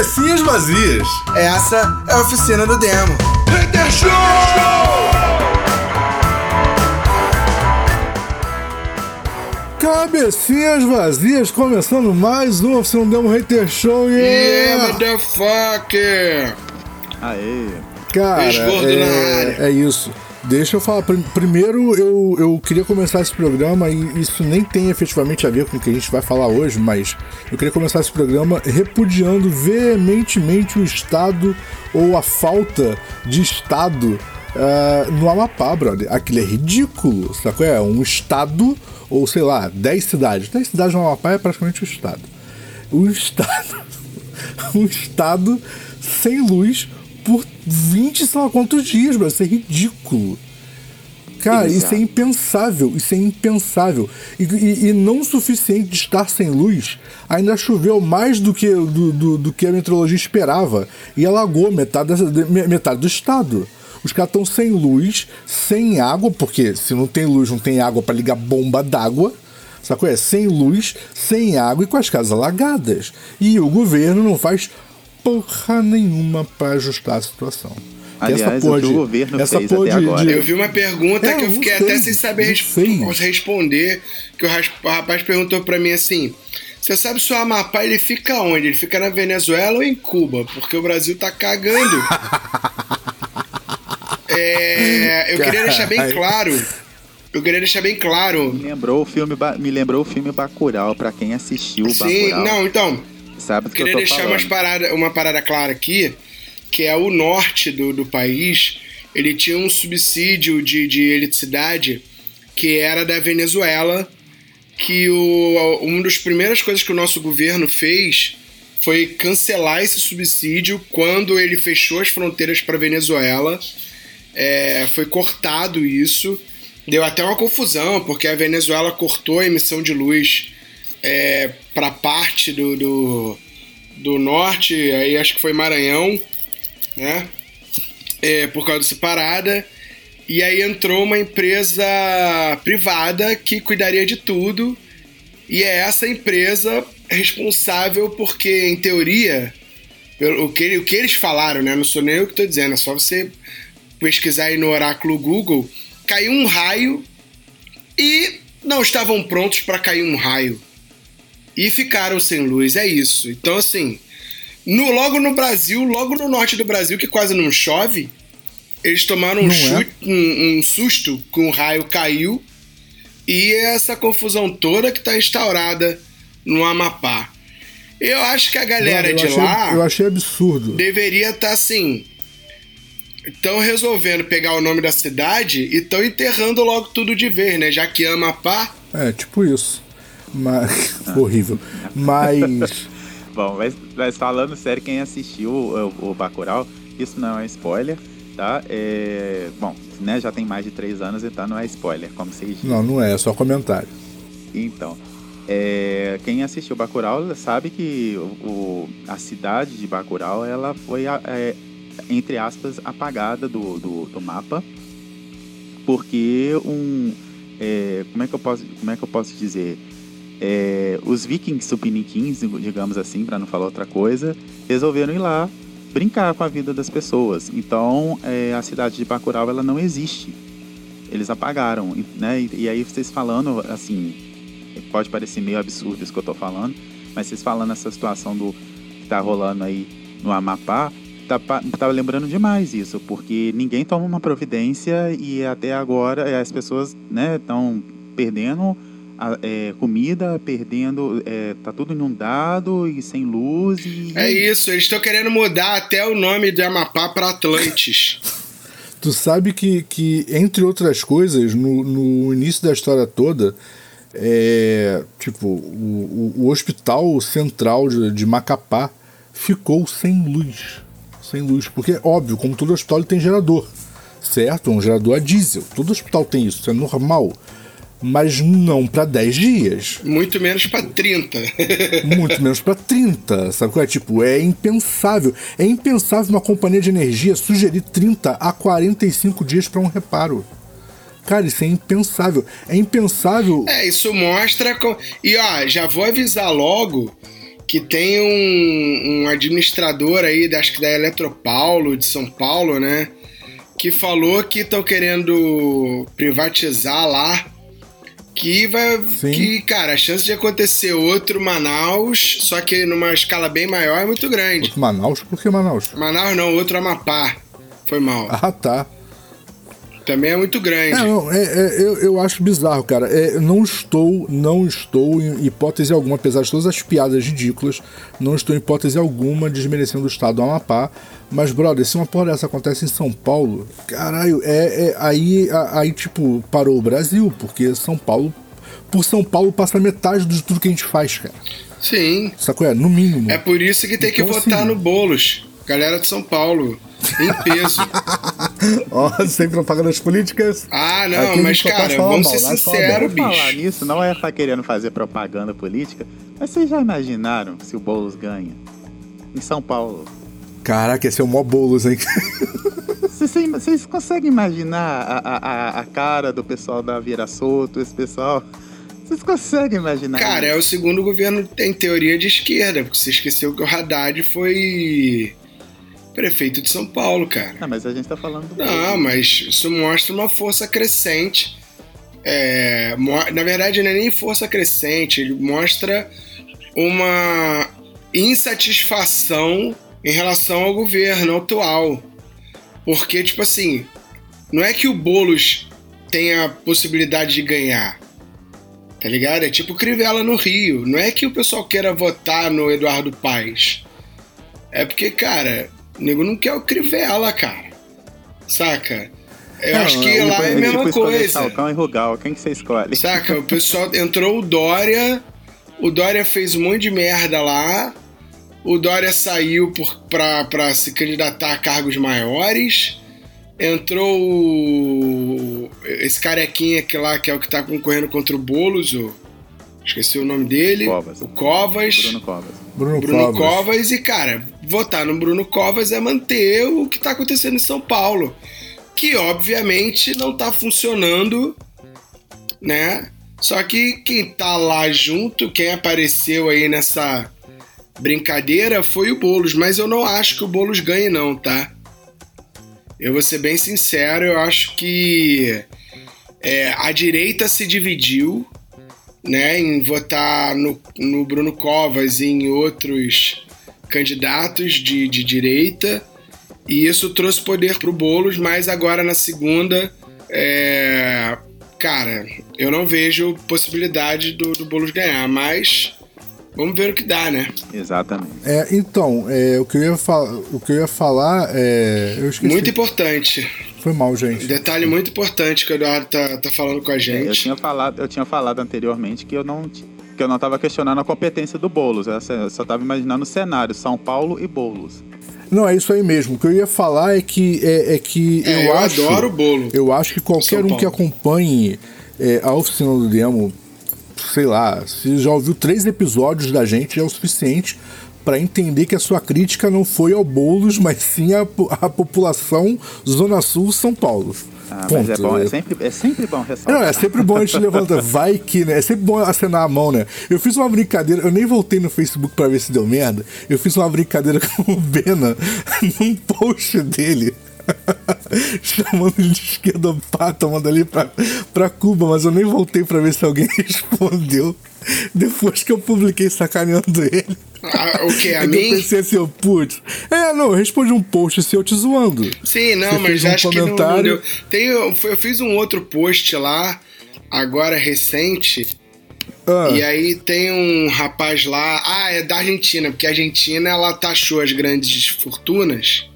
Cabecinhas vazias. Essa é a oficina do demo. Hater Show! Cabecinhas vazias, começando mais uma oficina do demo Hater Show. Yeah, Yeah! motherfucker! Aê. Cara, é, é isso. Deixa eu falar. prim- Primeiro, eu, eu queria começar esse programa, e isso nem tem efetivamente a ver com o que a gente vai falar hoje, mas eu queria começar esse programa repudiando veementemente o Estado ou a falta de Estado ah, no Amapá, brother. Aquilo é ridículo, sacou? É um Estado, ou sei lá, 10 cidades. 10 cidades no Amapá é praticamente o Estado. Um Estado. um Estado sem luz por 20 sei lá quantos dias, bro. Isso é ridículo. Cara, Exato. isso é impensável, isso é impensável. E, e- e não o suficiente de estar sem luz, ainda choveu mais do que, do, do, do que a meteorologia esperava e alagou metade, metade do estado. Os caras estão sem luz, sem água, porque se não tem luz, não tem água para ligar bomba d'água. Sacou? É sem luz, sem água e com as casas alagadas. E o governo não faz porra nenhuma para ajustar a situação. Aliás, o que o governo fez até agora. Eu vi uma pergunta É, que eu fiquei sei, até sem saber não res- sei. responder. Que o rapaz perguntou pra mim assim: Você sabe se o Amapá ele fica onde? Ele fica na Venezuela ou em Cuba? Porque o Brasil tá cagando. É, eu queria deixar bem claro. Eu queria deixar bem claro. Me lembrou o filme, me lembrou o filme Bacurau, pra quem assistiu o Sim, Bacurau. não, então. Sabe do que eu queria tô deixar falando. parada, uma parada clara aqui, que é o norte do, do país, ele tinha um subsídio de, de eletricidade que era da Venezuela, que o, uma das primeiras coisas que o nosso governo fez foi cancelar esse subsídio quando ele fechou as fronteiras para Venezuela. É, foi cortado isso. Deu até uma confusão, porque a Venezuela cortou a emissão de luz é, para parte do, do, do norte, aí acho que foi Maranhão, né? É, por causa dessa parada. E aí entrou uma empresa privada que cuidaria de tudo. E é essa empresa responsável porque, em teoria, o, que, o que eles falaram, né? Não sou nem eu que estou dizendo, é só você pesquisar aí no oráculo Google. Caiu um raio e não estavam prontos para cair um raio. E ficaram sem luz, é isso. Então, assim, no, logo no Brasil, logo no norte do Brasil, que quase não chove, eles tomaram um, é? chute, um, um susto que um raio caiu e essa confusão toda que está instaurada no Amapá. Eu acho que a galera Mano, de achei- lá Eu achei absurdo. deveria estar assim. Estão resolvendo pegar o nome da cidade e estão enterrando logo tudo de vez, né? Já que Amapá. É, tipo isso. Mas. horrível. Mas. Bom, mas, mas falando sério, quem assistiu o, o Bacurau, isso não é spoiler, tá? É, bom, né, já tem mais de três anos, então não é spoiler, como vocês dizem. Não, não é, é só comentário. Então, é, quem assistiu Bacurau sabe que o, o- a cidade de Bacurau, ela foi, é, entre aspas, apagada do, do, do mapa, porque um... é, como, é que eu posso, como é que eu posso dizer? É, os vikings supiniquins, digamos assim, para não falar outra coisa, resolveram ir lá brincar com a vida das pessoas. Então, é, a cidade de Bacurau, ela não existe. Eles apagaram, né? E, e aí vocês falando, assim, pode parecer meio absurdo isso que eu tô falando, mas vocês falando essa situação do que tá rolando aí no Amapá, tá, tá lembrando demais isso, porque ninguém toma uma providência e até agora eh, as pessoas, né, estão perdendo a- é, comida, perdendo, é, tá tudo inundado e sem luz e... É isso, eles estão querendo mudar até o nome do Amapá para Atlantis. Tu sabe que, que entre outras coisas, no, no início da história toda, é, tipo, o, o, o hospital central de, de Macapá ficou sem luz. Sem luz. Porque, óbvio, como todo hospital ele tem gerador. Certo? Um gerador a diesel. Todo hospital tem isso, isso é normal. Mas não para 10 dias. Muito menos para 30. Muito menos para 30, sabe qual é? Tipo, é impensável. É impensável uma companhia de energia sugerir 30 a 45 dias para um reparo. Cara, isso é impensável. É impensável. É, isso mostra. E ó, já vou avisar logo que tem um, um administrador aí, acho que da Eletropaulo de São Paulo, né? Que falou que estão querendo privatizar lá. Que vai. Sim. Que, cara, a chance de acontecer outro Manaus, só que numa escala bem maior, é muito grande. Outro Manaus? Por que Manaus? Manaus não, outro Amapá. Foi mal. Ah, tá. Também é muito grande. É, não, é, é, eu, eu acho bizarro, cara. É, não estou, não estou em hipótese alguma, apesar de todas as piadas ridículas, não estou em hipótese alguma desmerecendo o estado do Amapá. Mas, brother, se uma porra dessa acontece em São Paulo, caralho, é, é aí, a- aí, tipo, parou o Brasil, porque São Paulo, por São Paulo passa metade de tudo que a gente faz, cara. Sim. Sacou? É, no mínimo. É por isso que tem que Então, votar assim- no Boulos. Galera de São Paulo. Em peso. Ó, sem propagandas políticas. Ah, Aqui não, a mas só tá cara, vamos ser é só sinceros, Por falar bicho. nisso, não é estar querendo fazer propaganda política, mas vocês já imaginaram se o Boulos ganha? Em São Paulo. Caraca, esse é o mó bolos, hein? Vocês, conseguem imaginar a, a, a- cara do pessoal da Vieira Soto, esse pessoal? Vocês conseguem imaginar? Cara, é o segundo governo em teoria de esquerda, porque você esqueceu que o Haddad foi prefeito de São Paulo, cara. Não, mas a gente tá falando do Não, Boulos. mas isso mostra uma força crescente. É, na verdade, não é nem força crescente, ele mostra uma insatisfação em relação ao governo atual. Porque, tipo assim, não é que o Boulos tenha a possibilidade de ganhar. Tá ligado? É tipo Crivella no Rio. Não é que o pessoal queira votar no Eduardo Paes. É porque, cara, o nego não quer o Crivella, cara. Saca? Eu Não, acho que é, lá é a mesma coisa. Falcão e Rugal, quem que você escolhe? Saca? O pessoal entrou o Dória, o Dória fez um monte de merda lá, o Dória saiu por, pra, pra se candidatar a cargos maiores, entrou o, esse carequinha que lá, que é o que tá concorrendo contra o Boulos, o, esqueci o nome dele, Covas. o Covas. Bruno Covas. Bruno, Bruno Covas. Covas. e, cara, votar no Bruno Covas é manter o que tá acontecendo em São Paulo. Que obviamente não tá funcionando, né? Só que quem tá lá junto, quem apareceu aí nessa brincadeira foi o Boulos, mas eu não acho que o Boulos ganhe, não, tá? Eu vou ser bem sincero, eu acho que é, a direita se dividiu, né, em votar no, no Bruno Covas e em outros candidatos de, de direita. E isso trouxe poder pro Boulos, mas agora na segunda, é, cara, eu não vejo possibilidade do, do Boulos ganhar, mas vamos ver o que dá, né? Exatamente. É, então, é, o, que eu ia falar, o que eu ia falar é. Eu esqueci. Muito importante. Foi mal, gente. Detalhe muito importante que o Eduardo tá, tá falando com a Eu gente. tinha falado, eu tinha falado anteriormente que eu não que eu não estava questionando a competência do Boulos. Eu só- eu estava imaginando o cenário, São Paulo e Boulos. Não, é isso aí mesmo. O que eu ia falar é que é, é que É, eu, eu acho. adoro o bolo. Eu acho que qualquer um que acompanhe é, a oficina do demo, sei lá, se já ouviu três episódios da gente, é o suficiente para entender que a sua crítica não foi ao Boulos, mas sim à, à população Zona Sul São Paulo. Ah, Ponto. mas é bom, é sempre, é sempre bom ressaltar. Não, é sempre bom a gente levantar. Vai que, né? É sempre bom acenar a mão, né? Eu fiz uma brincadeira, eu nem voltei no Facebook pra ver se deu merda. Eu fiz uma brincadeira com o Bena num post dele. Chamando ele de esquerdopata, mandando ali pra, pra Cuba, mas eu nem voltei pra ver se alguém respondeu. Depois que eu publiquei sacaneando ele. Ah, o que? A eu mim? pensei assim, putz. É, não, eu respondi um post seu te zoando. Sim, não, Você mas um acho que não, não comentário. Tem, eu, eu fiz um outro post lá, agora recente, Ah, e aí tem um rapaz lá, ah, é da Argentina, porque a Argentina ela taxou as grandes fortunas,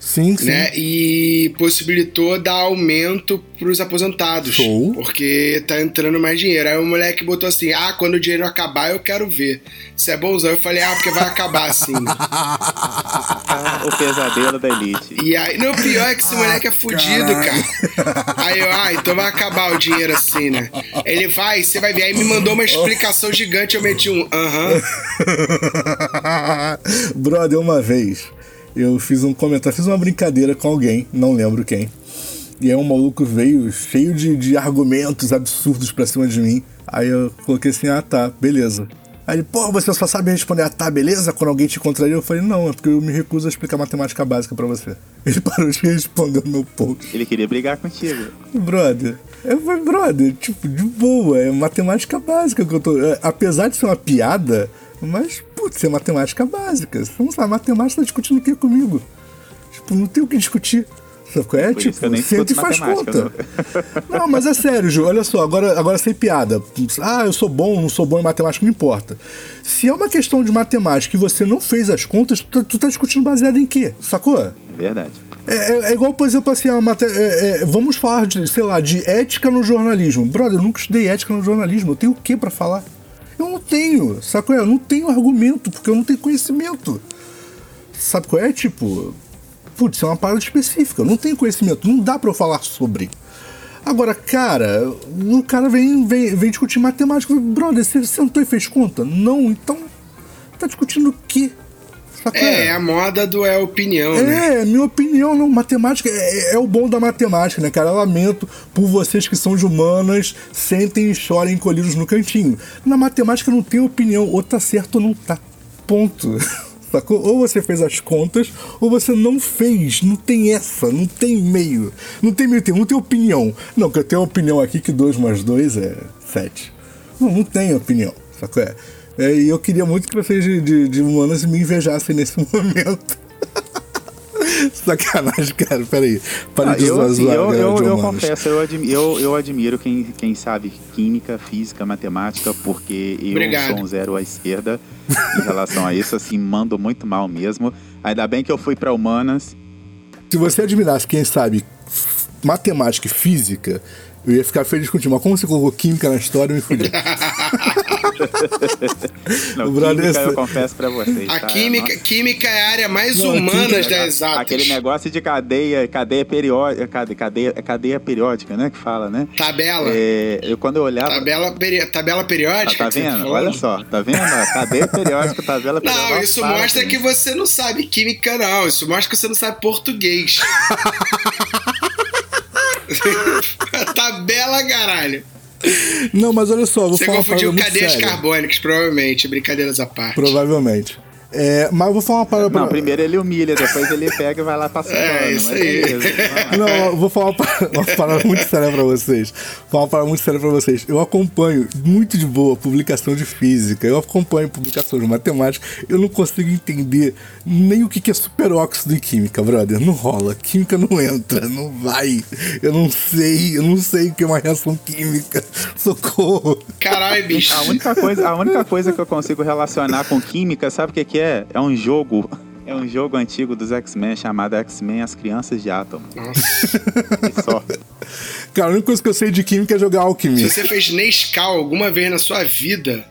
sim, sim. né, e possibilitou dar aumento pros aposentados, Show. porque tá entrando mais dinheiro. Aí o moleque botou assim, ah, quando o dinheiro acabar eu quero ver. Se é bonzão, eu falei, ah, porque vai acabar assim. Ah, o pesadelo da elite. E aí, não, o pior é que esse moleque é fudido, cara. Aí eu, ah, então vai acabar o dinheiro assim, né? Ele vai, você vai ver. Aí me mandou uma explicação gigante, eu meti um aham. Brother, uma vez eu fiz um comentário, fiz uma brincadeira com alguém, não lembro quem. E aí um maluco veio cheio de, de argumentos absurdos pra cima de mim. Aí eu coloquei assim, ah tá, beleza. Aí ele, pô, você só sabe responder a tá, beleza? Quando alguém te contraria, eu falei, não, é porque eu me recuso a explicar matemática básica pra você. Ele parou de responder o meu post. Ele queria brigar contigo. Brother, eu falei, brother, tipo, de boa, é matemática básica que eu tô. é, apesar de ser uma piada, mas, putz, é matemática básica. Não sabe, matemática tá discutindo o que comigo? Tipo, não tem o que discutir. Sabe qual é? Por tipo, que senta e faz conta. Não, mas é sério, Ju, olha só, agora, agora sem piada. Ah, eu sou bom, não sou bom em matemática, não importa. Se é uma questão de matemática e você não fez as contas, tu, tá- tu tá discutindo baseado em quê? Sacou? É verdade. É, é- é igual, por exemplo, assim, a é- é, vamos falar de, sei lá, de ética no jornalismo. Brother, eu nunca estudei ética no jornalismo. Eu tenho o que pra falar? Eu não tenho, sabe qual é? Eu não tenho argumento, porque eu não tenho conhecimento. Sabe qual é? Tipo, putz, é uma parada específica. Eu não tenho conhecimento, não dá pra eu falar sobre. Agora, cara, o cara vem, vem, vem discutir matemática. Brother, você sentou e fez conta? Não, então tá discutindo o quê? É, é a moda do é opinião, né? é, minha opinião, não. Matemática é, é o bom da matemática, né, cara? Eu lamento por vocês que são de humanas, sentem e chorem encolhidos no cantinho. Na matemática não tem opinião, ou tá certo ou não tá. Ponto. Sacou? Ou você fez as contas, ou você não fez. Não tem essa, não tem meio. Não tem meio termo, não tem opinião. Não, que eu tenho opinião aqui que 2 mais 2 é 7. Não, não tem opinião, sacou? É, é, e eu queria muito que vocês de, de, de humanas me invejassem nesse momento. Sacanagem, cara, peraí. Para Ah, de eu, zoar, zoar, eu, eu, eu humanas. confesso, eu admiro, eu, eu admiro quem, quem sabe química, física, matemática, porque eu Obrigado. sou um zero à esquerda em relação a isso, assim, mando muito mal mesmo. Ainda bem que eu fui para humanas. Se você admirasse, quem sabe, matemática e física, eu ia ficar feliz contigo. Mas como você colocou química na história, eu me fudi. Não, química eu confesso para vocês. A tá? química, Nossa, química é a área mais Não, humanas química- das exatas. Aquele negócio de cadeia, cadeia periódica, cadeia, cadeia, cadeia periódica, né, que fala, né? Tabela. É, eu quando eu olhava, Tabela, peri- tabela Ah, periódica. tá que você vendo? Olha só, tá vendo? Cadeia periódica, tabela periódica. Não, isso Fala mostra com que isso. você não sabe química, não. Isso mostra que você não sabe português. Tabela, caralho. Não, mas olha só, vou Você falar confundiu cadeias séria. carbônicas, provavelmente. Brincadeiras à parte. Provavelmente. É, mas eu vou falar uma parada pra... Não, primeiro ele humilha, depois ele pega e vai lá passando. É, isso mas aí. Não, eu vou falar uma parada, uma parada muito séria pra vocês. Vou falar uma parada muito séria pra vocês. Eu acompanho muito de boa publicação de física, eu acompanho publicação de matemática, eu não consigo entender nem o que que é superóxido em química, brother. Não rola. Química não entra, não vai. Eu não sei, eu não sei o que é uma reação química. Socorro. Caralho, bicho. A única, coisa, a única coisa que eu consigo relacionar com química, sabe o que, que é? É um jogo. É um jogo antigo dos X-Men chamado X-Men As Crianças de Átomo. E só. Cara, a única coisa que eu sei de química é jogar Se alquimia. você fez Nescau alguma vez na sua vida,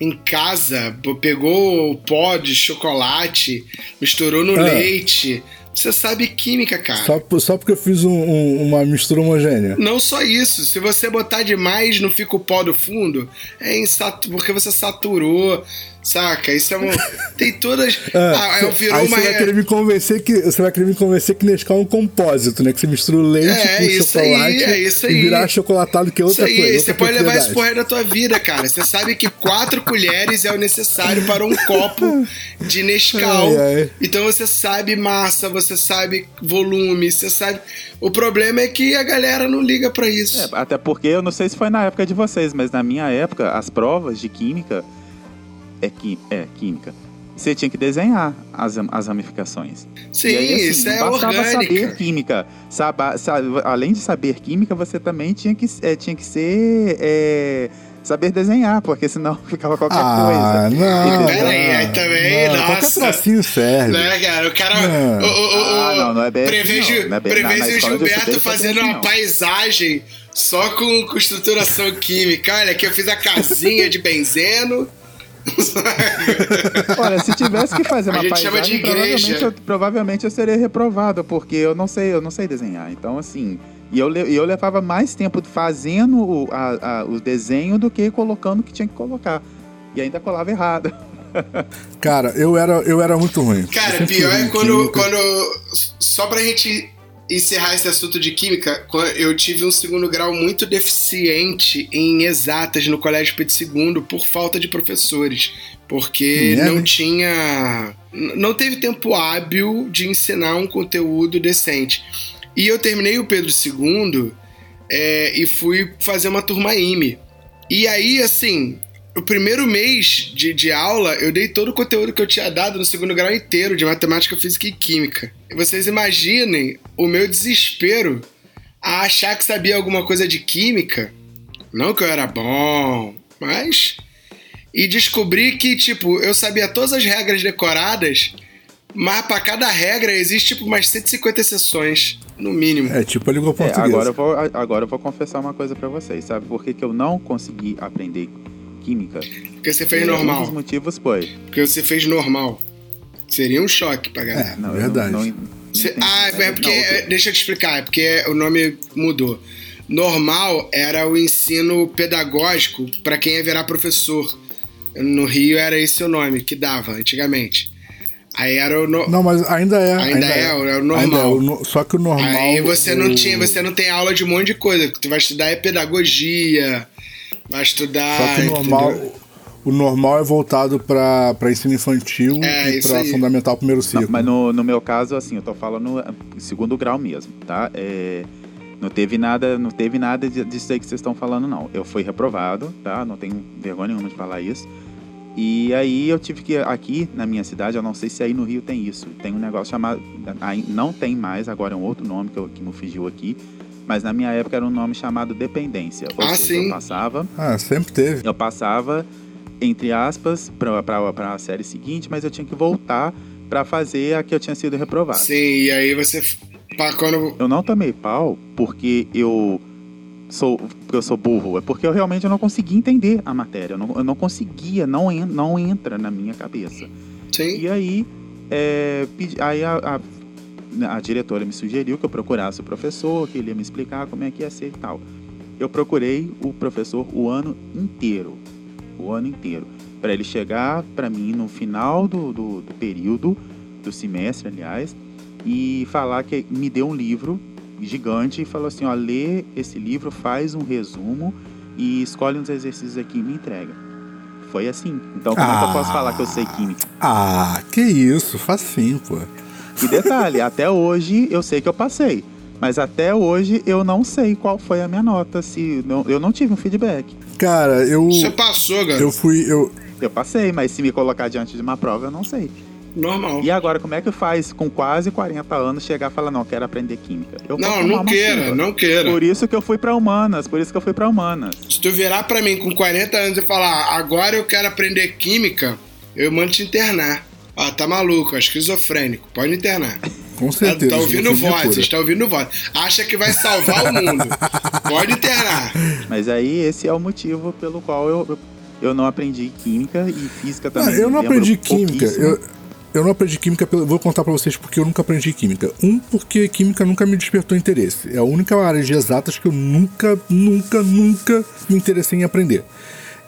em casa, pegou o pó de chocolate, misturou no Ah. leite, você sabe química, cara. Só, só porque eu fiz um- um- uma mistura homogênea. Não só isso, se você botar demais, não fica o pó do fundo, é insatu... porque você saturou, saca? Isso é um. Tem todas. Ah, cê- é, virou aí uma. você vai querer me convencer que você vai querer me convencer que Nescau é um compósito, né? Que você mistura o leite É, com isso aí, chocolate é isso aí. e virar achocolatado que é Isso outra aí, coisa. você outra pode levar isso pro resto da tua vida, cara. Você sabe que quatro colheres é o necessário para um copo de Nescau. Ai, ai. Então você sabe massa, você sabe volume, você sabe. O problema é que a galera não liga pra isso. É, até porque eu não sei se foi na época de vocês, mas na minha época, as provas de química. É, qui, é química. Você tinha que desenhar as, as ramificações. Sim, E aí, assim, isso é bastava saber orgânica. química. Saba- sa- além de saber química, você também tinha que, é, tinha que ser. é, saber desenhar, porque senão ficava qualquer Ah, coisa. não. Pera aí, também, não, Qualquer nossa. trocinho serve. Né, cara? O cara. Não. O, o, o, Ah, não, não é bem assim, prevejo, não. Não é bem- prevejo na- na o de Gilberto é fazendo assim, uma paisagem só com, com estruturação química. Olha, aqui eu fiz a casinha de benzeno. Olha, se tivesse que fazer A uma gente chama de paisagem, provavelmente eu, provavelmente eu seria reprovado, porque eu não sei, eu não sei desenhar. Então, assim, e eu, eu levava mais tempo fazendo o, a- a- o desenho do que colocando o que tinha que colocar. E ainda colava errado. Cara, eu era, eu era muito ruim. Cara, pior é quando, quando. Só pra gente encerrar esse assunto de química, eu tive um segundo grau muito deficiente em exatas no Colégio Pedro II por falta de professores. Porque é, não tinha. Não teve tempo hábil de ensinar um conteúdo decente. E eu terminei o Pedro II é, e fui fazer uma turma IME. E aí, assim, o primeiro mês de, de aula, eu dei todo o conteúdo que eu tinha dado no segundo grau inteiro, de matemática, física e química. E vocês imaginem o meu desespero a achar que sabia alguma coisa de química. Não que eu era bom, mas. E descobri que, tipo, eu sabia todas as regras decoradas, mas para cada regra existe, tipo, umas 150 exceções, no mínimo. É, tipo a língua portuguesa. É, agora, eu vou, agora eu vou confessar uma coisa para vocês, sabe? Por que, que eu não consegui aprender química. Porque você fez normal. Um dos motivos foi. Porque você fez normal. Seria um choque pra galera. É, não, verdade. Não, não, você, ah, é porque. Não, deixa eu te explicar, é porque o nome mudou. Normal era o ensino pedagógico para quem ia virar professor. No Rio era esse o nome que dava antigamente. Aí era o. No... Não, mas ainda é. Ainda, ainda é, é, é, o normal. É o no... Só que o normal. Aí você não tinha, você não tem aula de um monte de coisa. O que tu vai estudar é pedagogia, Vai estudar. Só que o normal, o normal é voltado para ensino infantil é, e para fundamental primeiro ciclo. Não, mas no, no meu caso, assim, eu tô falando eh, segundo grau mesmo, tá? É, não teve nada, não teve nada disso aí que vocês estão falando, não. Eu fui reprovado, tá? Não tenho vergonha nenhuma de falar isso. E aí eu tive que, aqui na minha cidade, eu não sei se aí no Rio tem isso. Tem um negócio chamado. Não tem mais, agora é um outro nome que, eu, que me fugiu aqui mas na minha época era um nome chamado dependência. Ou ah, seja, sim. eu passava. Ah, sempre teve. Eu passava, entre aspas, para a série seguinte, mas eu tinha que voltar para fazer a que eu tinha sido reprovado. Sim, e aí você. Quando... Eu não tomei pau porque eu sou porque eu sou burro, é porque eu realmente não conseguia entender a matéria. Eu não, eu não conseguia, não, en, não entra na minha cabeça. Sim. E aí, é, aí a, a a diretora me sugeriu que eu procurasse o professor, que ele ia me explicar como é que ia ser e tal. Eu procurei o professor o ano inteiro, o ano inteiro, para ele chegar para mim no final do, do, do, período, do semestre, aliás, e falar que me deu um livro gigante e falou assim, ó, lê esse livro, faz um resumo e escolhe uns exercícios aqui e me entrega. Foi assim. Então como ah, é que eu posso falar que eu sei química? Ah, que isso, facinho, pô. E detalhe, até hoje eu sei que eu passei. Mas até hoje eu não sei qual foi a minha nota. Se não, eu não tive um feedback. Cara, eu. Você passou, galera. Eu fui. Eu... eu passei, mas se me colocar diante de uma prova, eu não sei. Normal. E agora, como é que faz com quase 40 anos chegar e falar, não, quero aprender química? Eu não, não queira, não queira. Por isso que eu fui para humanas, por isso que eu fui para humanas. Se tu virar para mim com 40 anos e falar, agora eu quero aprender química, eu mando te internar. Ah, tá maluco, é esquizofrênico. Pode internar. Com certeza. Tá, tá ouvindo voz, está ouvindo voz. Acha que vai salvar o mundo. Pode internar. Mas aí esse é o motivo pelo qual eu, eu não aprendi química e física também. Ah, eu não aprendi química. Eu, eu não aprendi química, vou contar para vocês porque eu nunca aprendi química. Um, porque química nunca me despertou interesse. É a única área de exatas que eu nunca, nunca, nunca me interessei em aprender.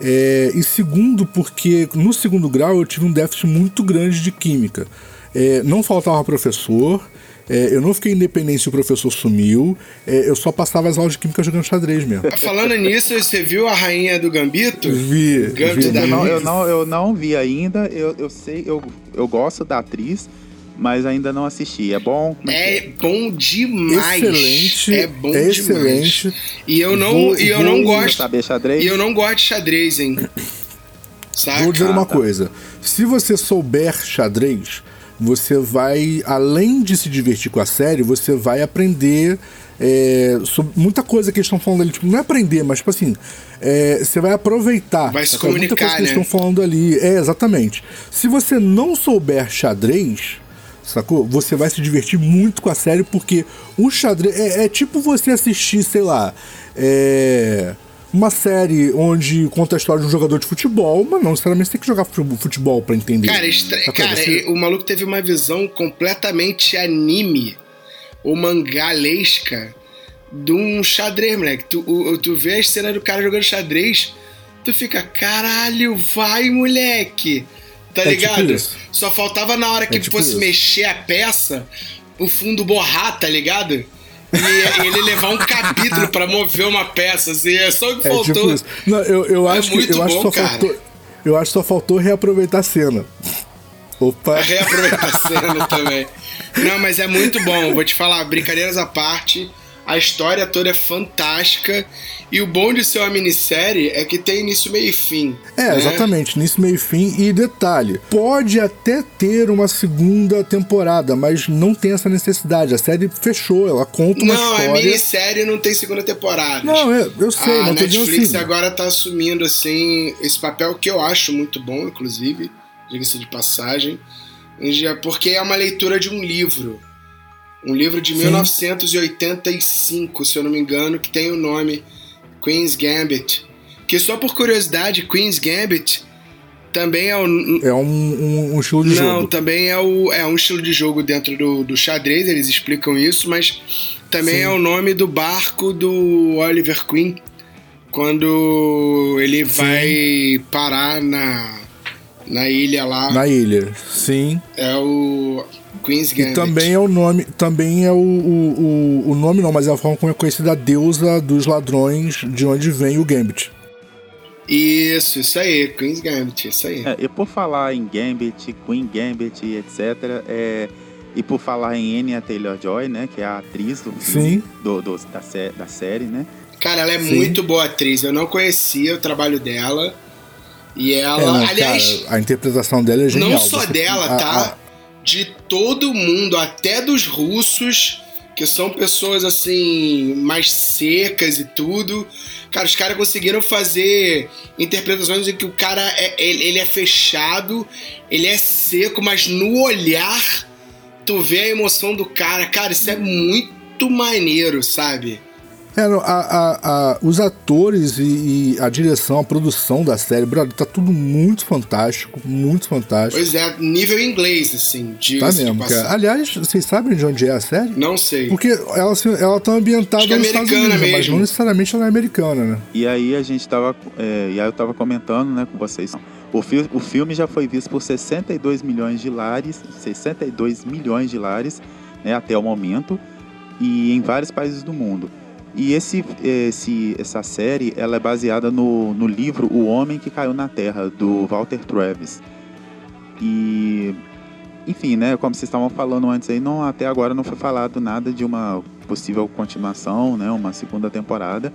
É, e segundo, porque no segundo grau eu tive um déficit muito grande de química. É, não faltava professor, é, eu não fiquei independente se o professor sumiu, é, eu só passava as aulas de química jogando xadrez mesmo. Falando nisso, você viu a rainha do Gambito? Vi. Gambito vi. Eu, não, eu, não, eu não vi ainda, eu, eu sei, eu, eu gosto da atriz, mas ainda não assisti. É bom? É, é, bom demais. Excelente. É bom excelente. demais. E eu não, vou, e eu não gosto. Saber xadrez? E eu não gosto de xadrez, hein? Saca? Vou dizer uma coisa. Se você souber xadrez, você vai, além de se divertir com a série, você vai aprender é, sobre muita coisa que eles estão falando ali. Tipo, não é aprender, mas tipo assim, é, você vai aproveitar. Vai se comunicar, muita coisa que eles estão né? falando ali. É, exatamente. Se você não souber xadrez, sacou? Você vai se divertir muito com a série, porque o xadrez. É, é tipo você assistir, sei lá. É, uma série onde conta a história de um jogador de futebol, mas não necessariamente você tem que jogar futebol para entender. Cara, estra... cara você... o maluco teve uma visão completamente anime ou mangalesca de um xadrez, moleque. Tu, tu vê a cena do cara jogando xadrez, tu fica, caralho, vai, moleque! Tá é tipo ligado? Tipo Só faltava na hora que é tipo fosse isso. mexer a peça, o fundo borrar, tá ligado? e ele levar um capítulo pra mover uma peça, assim, é só o que É faltou. tipo. Não, eu, eu É acho que eu acho bom, que só cara. faltou. Eu acho que só faltou reaproveitar a cena. Opa. Reaproveitar a cena também. Não, mas é muito bom, vou te falar, brincadeiras à parte, a história toda é fantástica. E o bom de ser uma minissérie é que tem início, meio e fim. É, né? exatamente, nisso meio fim. E detalhe, pode até ter uma segunda temporada, mas não tem essa necessidade. A série fechou, ela conta uma Não, a história. minissérie não tem segunda temporada. Não, eu, eu sei, a mas Netflix assim. agora tá assumindo assim esse papel que eu acho muito bom, inclusive, diga-se de passagem, porque é uma leitura de um livro. Um livro de Sim. 1985, se eu não me engano, que tem o nome Queen's Gambit. Que só por curiosidade, Queen's Gambit também é o. É um, um- um estilo de Não, jogo. também é, o, é um estilo de jogo dentro do, do xadrez, eles explicam isso, mas também Sim. é o nome do barco do Oliver Queen quando ele vai parar na, na ilha lá. Na ilha, sim. É o Queen's E Gambit. também é o nome, também é o, o, o, nome não, mas é a forma como é conhecida a deusa dos ladrões, de onde vem o Gambit. Isso, isso aí, Queen's Gambit, isso aí. É, e por falar em Gambit, Queen Gambit, etc., é, e por falar em Anya Taylor-Joy, né, que é a atriz do filme, Sim. do, do- da, sé- da série, né, Cara, ela é Sim. muito boa atriz, eu não conhecia o trabalho dela. E ela, É, não, aliás, cara, a interpretação dela é genial. Não só Você- dela, a- tá? De todo mundo, até dos russos, que são pessoas assim, mais secas e tudo. Cara, os caras conseguiram fazer interpretações em que o cara é, ele, ele é fechado, ele é seco, mas no olhar tu vê a emoção do cara. Cara, isso é muito maneiro, sabe? É, a- a- a- os atores e, e a direção, a produção da série, brother, tá tudo muito fantástico, muito fantástico. Pois é, nível inglês, assim, de, Tá mesmo, passar. cara. Aliás, vocês sabem de onde é a série? Não sei. Porque ela, se- ela tá ambientada Acho é nos Estados Unidos, mas mesmo. não necessariamente ela é americana, né? E aí a gente tava. é, e aí eu tava comentando né, com vocês. O, fi- o filme já foi visto por 62 milhões de lares. 62 milhões de lares né, até o momento. E em vários países do mundo. E esse, esse, essa série ela é baseada no, no livro O Homem que Caiu na Terra, do Walter Travis. E. Enfim, né? Como vocês estavam falando antes aí, não, até agora não foi falado nada de uma possível continuação, né? Uma segunda temporada.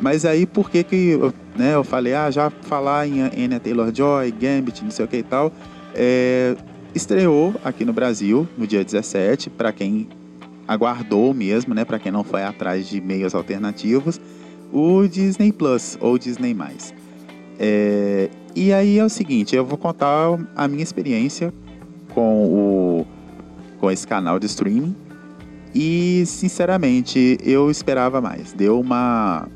Mas aí por que que né, eu falei, ah, já falar em Anya Taylor-Joy, Gambit, não sei o que e tal, é, estreou aqui no Brasil no dia 17, para quem aguardou mesmo, né, para quem não foi atrás de meios alternativos, o Disney Plus ou Disney+. É, e aí é o seguinte, eu vou contar a minha experiência com o com esse canal de streaming e sinceramente eu esperava mais. Deu uma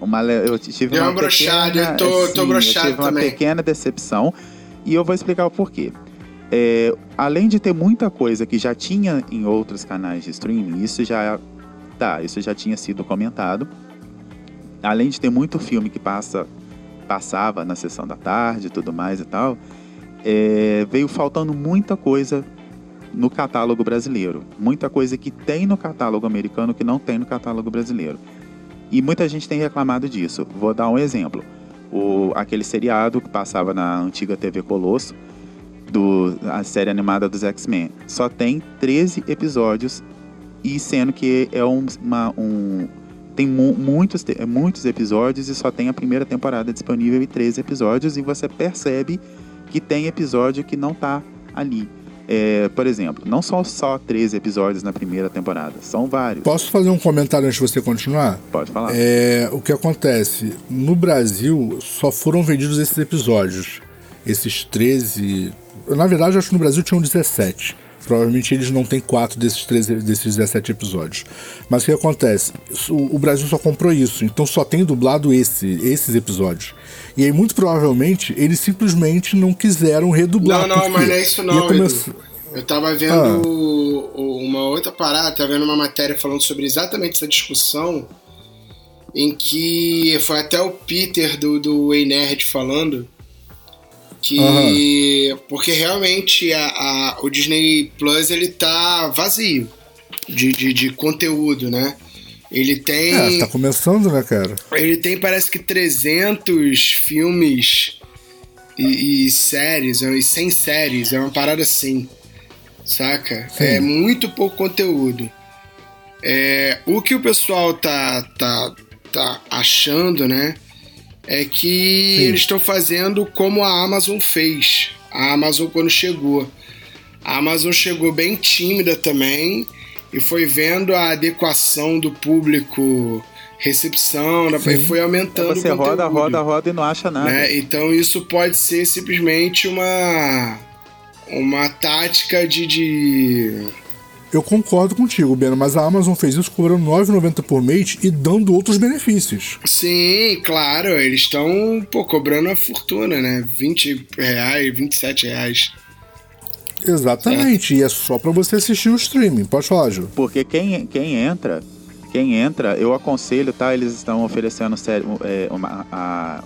uma eu tive Deu uma, uma brochada, pequena, eu tô- tô sim, broxado eu tive uma também. pequena decepção e eu vou explicar o porquê. É, além de ter muita coisa que já tinha em outros canais de streaming, isso já tá, isso já tinha sido comentado. Além de ter muito filme que passa passava na sessão da tarde e tudo mais e tal, é, veio faltando muita coisa no catálogo brasileiro. Muita coisa que tem no catálogo americano que não tem no catálogo brasileiro. E muita gente tem reclamado disso. Vou dar um exemplo. O, aquele seriado que passava na antiga TV Colosso, do, a série animada dos X-Men, só tem 13 episódios, e sendo que é um, uma, um, tem mu muitos, muitos episódios e só tem a primeira temporada disponível e 13 episódios, e você percebe que tem episódio que não tá ali. É, por exemplo, não são só 13 episódios na primeira temporada, são vários. Posso fazer um comentário antes de você continuar? Pode falar. É, o que acontece? No Brasil, só foram vendidos esses episódios. Esses 13. Na verdade, acho que no Brasil tinham 17. Provavelmente eles não têm quatro desses, 13, desses 17 episódios. Mas o que acontece? O, o Brasil só comprou isso, então só tem dublado esse, esses episódios. E aí, muito provavelmente, eles simplesmente não quiseram redublar. Não, não, mas não é isso não, começar-. Eu tava vendo Ah. uma outra parada, tava vendo uma matéria falando sobre exatamente essa discussão, em que foi até o Peter do, do Ei Nerd falando que porque realmente a, a- o Disney Plus ele tá vazio. de, de, de conteúdo, né? Ele tem. É, tá começando, né, cara? Ele tem, parece que 300 filmes e, e séries, e 100 séries, é uma parada assim, saca? Sim. É muito pouco conteúdo. É, o que o pessoal tá, tá, tá achando, né? É que Sim. eles estão fazendo como a Amazon fez. A Amazon quando chegou. A Amazon chegou bem tímida também e foi vendo a adequação do público, recepção, né, Sim. e foi aumentando Você o roda, conteúdo, roda, roda e não acha nada. né? Então isso pode ser simplesmente uma uma tática de, de Eu concordo contigo, Beno, mas a Amazon fez isso cobrando R$ 9,90 por mês e dando outros benefícios. Sim, claro, eles estão cobrando uma fortuna, né? 20 reais, 27 reais. Exatamente, e é só pra você assistir o streaming. Pode falar, Ju. Porque quem, quem entra, quem entra, eu aconselho, tá? Eles estão oferecendo sério, é, uma, a-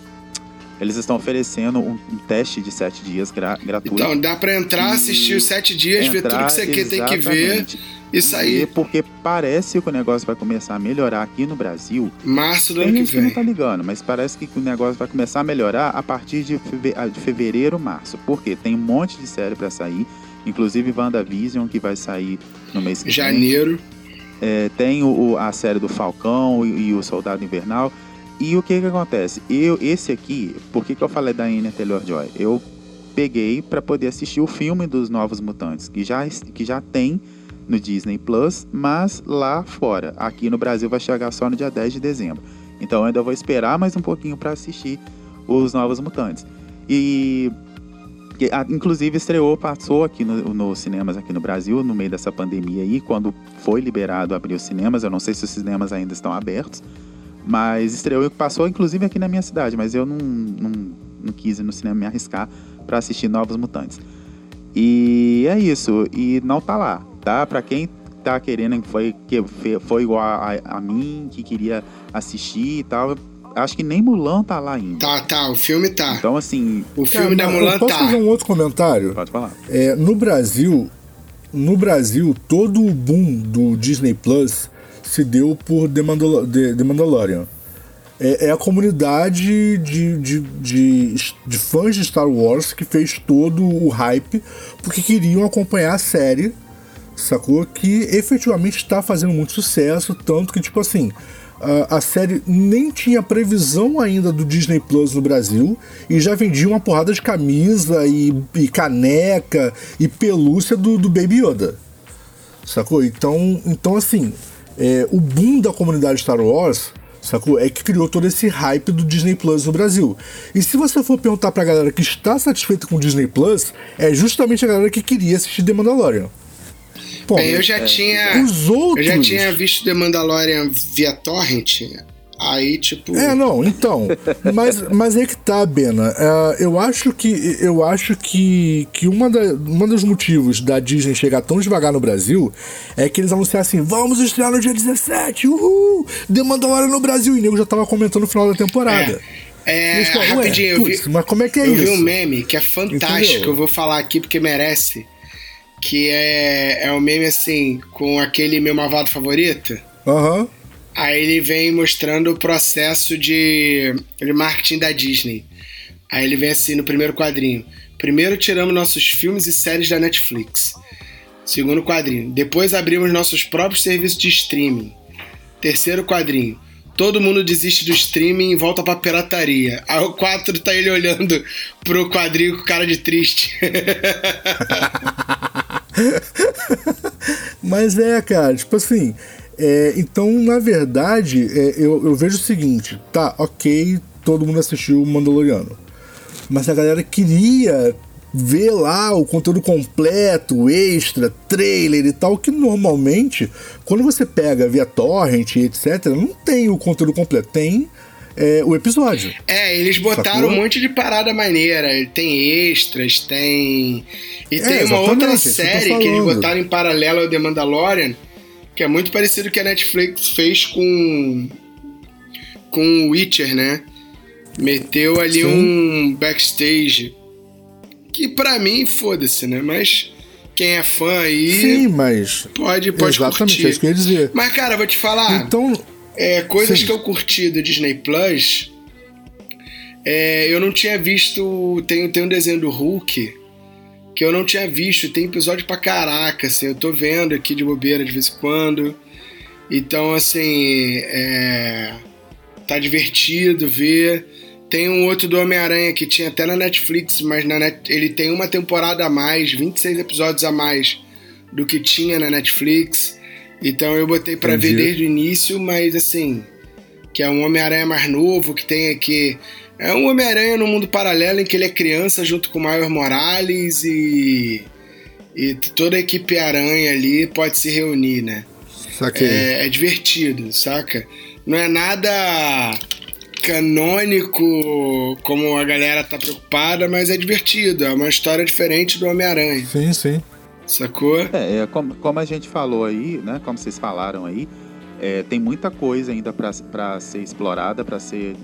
eles estão oferecendo um, um teste de sete dias gra, gratuito. Então dá pra entrar, assistir os 7 dias, ver tudo que você quer, tem que ver e sair. Porque parece que o negócio vai começar a melhorar aqui no Brasil. Março do ano que que não vem. tá ligando, mas parece que o negócio vai começar a melhorar a partir de, feve- ah, de fevereiro, março. Porque tem um monte de série pra sair, inclusive WandaVision, que vai sair no mês que vem. Janeiro. É, tem o- a série do Falcão e, e o Soldado Invernal. E o que que acontece? Eu, esse aqui, por que, que eu falei da Anya Taylor-Joy? Eu peguei pra poder assistir o filme dos Novos Mutantes, que já, que já tem no Disney Plus, mas lá fora. Aqui no Brasil vai chegar só no dia 10 de dezembro. Então eu ainda vou esperar mais um pouquinho pra assistir os Novos Mutantes. E que, ah, inclusive estreou, passou aqui no- nos cinemas aqui no Brasil, no meio dessa pandemia aí, quando foi liberado abrir os cinemas. Eu não sei se os cinemas ainda estão abertos, mas estreou e passou inclusive aqui na minha cidade, mas eu não, não, não quis ir no cinema me arriscar para assistir Novos Mutantes. E é isso, e não tá lá, tá? Pra quem tá querendo, que foi, que foi igual a, a mim, que queria assistir e tal, acho que nem Mulan tá lá ainda. Tá, tá, o filme tá. Então, assim, O filme da Mulan posso tá. fazer um outro comentário? pode falar. É, no Brasil, no Brasil, todo o boom do Disney Plus se deu por The, Mandal The- The Mandalorian. É, é a comunidade de, de, de, de fãs de Star Wars que fez todo o hype porque queriam acompanhar a série, sacou? Que efetivamente está fazendo muito sucesso, tanto que, tipo assim, a, série nem tinha previsão ainda do Disney Plus no Brasil e já vendia uma porrada de camisa e, e caneca e pelúcia do, do Baby Yoda. Sacou? Então, então assim, é, o boom da comunidade Star Wars, sacou? É que criou todo esse hype do Disney Plus no Brasil. E se você for perguntar pra galera que está satisfeita com o Disney Plus, é justamente a galera que queria assistir The Mandalorian. Pô, Bem, eu já tinha. os outros. Eu já tinha visto The Mandalorian via Torrent. Aí, tipo. É, não, então. Mas, mas é que tá, Bena. É, eu acho que eu acho que, que uma, da, uma dos motivos da Disney chegar tão devagar no Brasil é que eles anunciaram assim: vamos estrear no dia 17, uhul! The Mandalorian no Brasil. E o nego já tava comentando no final da temporada. É, falam, ué, rapidinho, eu vi, putz, mas como é que é eu isso? vi um meme que é fantástico, Entendeu? eu vou falar aqui porque merece. Que é, é um meme assim, com aquele meu malvado favorito. Aham. Aí ele vem mostrando o processo de, de marketing da Disney. Aí ele vem assim no primeiro quadrinho. Primeiro tiramos nossos filmes e séries da Netflix. Segundo quadrinho. Depois abrimos nossos próprios serviços de streaming. Terceiro quadrinho. Todo mundo desiste do streaming e volta pra pirataria. Aí o 4 tá ele olhando pro quadrinho com cara de triste. Mas é, cara, tipo assim. É, então, na verdade, é, eu, eu vejo o seguinte: tá, ok, todo mundo assistiu o Mandaloriano. Mas a galera queria ver lá o conteúdo completo, extra, trailer e tal, que normalmente, quando você pega via torrent etc., não tem o conteúdo completo, tem é, o episódio. É, eles botaram Sacou? um monte de parada maneira. Tem extras, tem. E É, tem uma outra isso que série que eles botaram em paralelo ao The Mandalorian, que é muito parecido com o que a Netflix fez com. com o Witcher, né? Meteu ali Sim. um backstage. Que pra mim, foda-se, né? Mas quem é fã aí. Sim, mas. Pode, pode Exatamente, curtir. é isso que eu ia dizer. Mas, cara, vou te falar. Então. É, coisas Sim. que eu curti do Disney Plus. é, eu não tinha visto. Tem, tem um desenho do Hulk que eu não tinha visto. Tem episódio pra caraca, assim. Eu tô vendo aqui de bobeira de vez em quando. Então, assim. É, tá divertido ver. Tem um outro do Homem-Aranha que tinha até na Netflix, mas na Net, ele tem uma temporada a mais, 26 episódios a mais do que tinha na Netflix. Então eu botei pra ver desde o início, mas assim, que é um Homem-Aranha mais novo, que tem aqui. É um Homem-Aranha no mundo paralelo em que ele é criança junto com o Miles Morales e. E toda a equipe aranha ali pode se reunir, né? Saquei. É, é divertido, saca? Não é nada canônico como a galera tá preocupada, mas é divertido. É uma história diferente do Homem-Aranha, Sim, sim. sacou? É, é como, como a gente falou aí, né? Como vocês falaram aí, é, tem muita coisa ainda para ser explorada, para ser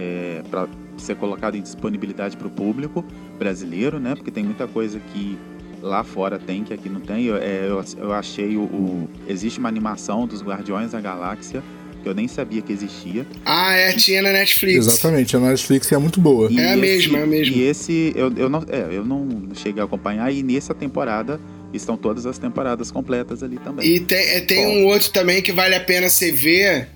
é, para ser colocada em disponibilidade para o público brasileiro, né? Porque tem muita coisa que lá fora tem que aqui não tem. Eu, é, eu, eu achei o, o- existe uma animação dos Guardiões da Galáxia que eu nem sabia que existia. Ah, é, tinha na Netflix. Exatamente. A Netflix é muito boa. E É a esse- mesma, é a mesma. E esse eu, eu não é, eu não cheguei a acompanhar e nessa temporada estão todas as temporadas completas ali também. E tem, é, tem Bom. um outro também que vale a pena você ver,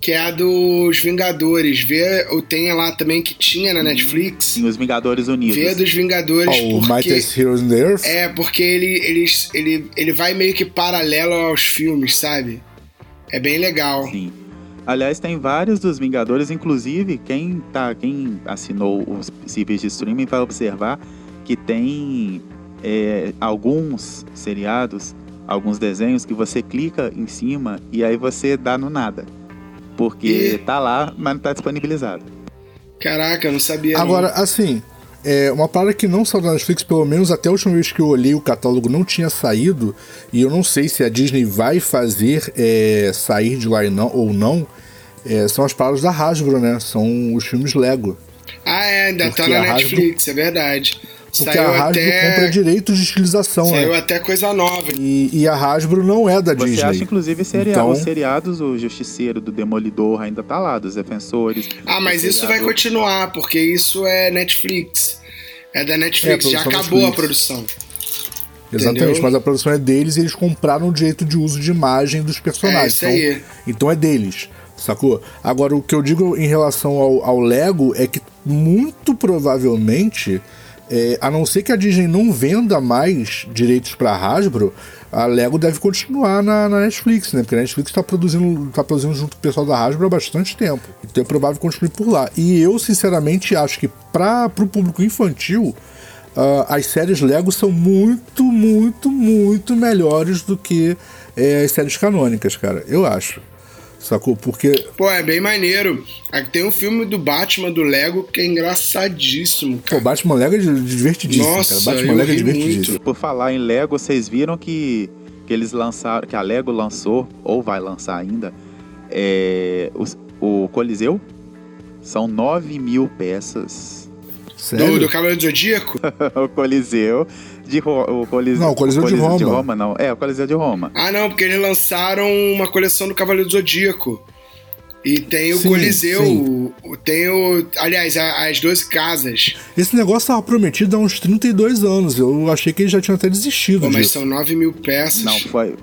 que é a dos Vingadores. Vê, ou tem lá também que tinha na Netflix. Sim, os Vingadores Unidos. Vê a dos Vingadores Ó, o porque... Mightiest Heroes in the Earth. É, porque ele, ele, ele, ele vai meio que paralelo aos filmes, sabe? É bem legal. Sim. Aliás, tem vários dos Vingadores, inclusive quem tá, quem assinou os serviços de streaming vai observar que tem é, alguns seriados, alguns desenhos que você clica em cima e aí você dá no nada. Porque E- tá lá, mas não tá disponibilizado. Caraca, eu não sabia. não. Agora, assim, é uma parada que não saiu da Netflix, pelo menos até a última vez que eu olhei o catálogo não tinha saído, e eu não sei se a Disney vai fazer é, sair de lá não- ou não, é, são as paradas da Hasbro, né? São os filmes Lego. Ah, é, ainda tá na a Hasbro- Netflix, é verdade. Porque Saiu a Hasbro até. compra direitos de estilização, Saiu né? até coisa nova. E, e a Hasbro não é da Você Disney. acha, inclusive, seria, Então- os seriados, o Justiceiro, do Demolidor, ainda tá lá, dos Defensores. Ah, mas isso vai continuar, porque isso é Netflix. É da Netflix, É, já acabou a Netflix. produção. Exatamente, Entendeu? mas a produção é deles e eles compraram o direito de uso de imagem dos personagens. É isso aí. Então, então é deles, sacou? Agora, o que eu digo em relação ao, ao Lego é que muito provavelmente, é, a não ser que a Disney não venda mais direitos pra Hasbro, a Lego deve continuar na, na Netflix, né? Porque a Netflix tá produzindo, tá produzindo junto com o pessoal da Hasbro há bastante tempo. Então é provável que continue por lá. E eu, sinceramente, acho que para pro público infantil, ah, as séries Lego são muito, muito, muito melhores do que eh, as séries canônicas, cara. Eu acho. Sacou? Porque. Pô, é bem maneiro. Aqui tem um filme do Batman do Lego que é engraçadíssimo, Pô, cara. Batman Lego é divertidíssimo, Nossa, cara. Batman eu Lego é divertidíssimo. Por falar em Lego, vocês viram que, que eles lançaram, que a Lego lançou, ou vai lançar ainda, é, os- o Coliseu? São 9 mil peças. Sério? Do, do Cavaleiro do Zodíaco? o Coliseu de Ro- o Coliseu, Não, o Coliseu de Roma. não. É, o Coliseu de Roma. Ah, não, porque eles lançaram uma coleção do Cavaleiro do Zodíaco. E tem o Sim, Coliseu, sim. o- tem o. Aliás, a- as 12 casas. Esse negócio tava prometido há uns 32 anos. Eu achei que eles já tinham até desistido Pô, mas disso. são 9 mil peças. Não, foi,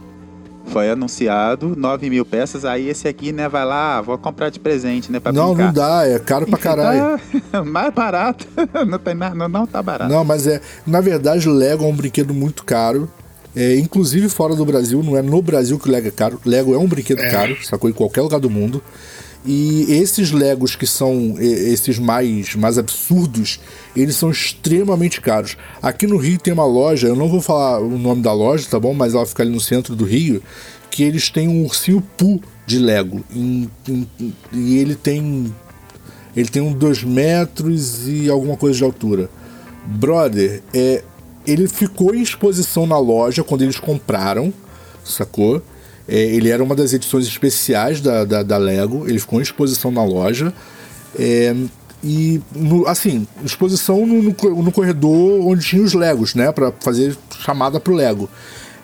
foi anunciado 9 mil peças. Aí esse aqui, né, vai lá, vou comprar de presente, né, pra Não, brincar. não dá, é caro pra Enfim, caralho. tá mais barato. não, tem não, não tá barato. Não, mas é. Na verdade, o Lego é um brinquedo muito caro. É, inclusive fora do Brasil, não é no Brasil que o Lego é caro. Lego é um brinquedo É. caro, sacou? Em qualquer lugar do mundo. E esses Legos que são e- esses mais, mais absurdos, eles são extremamente caros. Aqui no Rio tem uma loja, eu não vou falar o nome da loja, tá bom? Mas ela fica ali no centro do Rio, que eles têm um ursinho Poo de Lego. Em- em- e ele tem. Ele tem uns 2 metros e alguma coisa de altura. Brother, é, ele ficou em exposição na loja quando eles compraram, sacou? É, ele era uma das edições especiais da, da, da Lego, ele ficou em exposição na loja. É, e, no, assim, exposição no, no, no, corredor onde tinha os Legos, né? Pra fazer chamada pro Lego.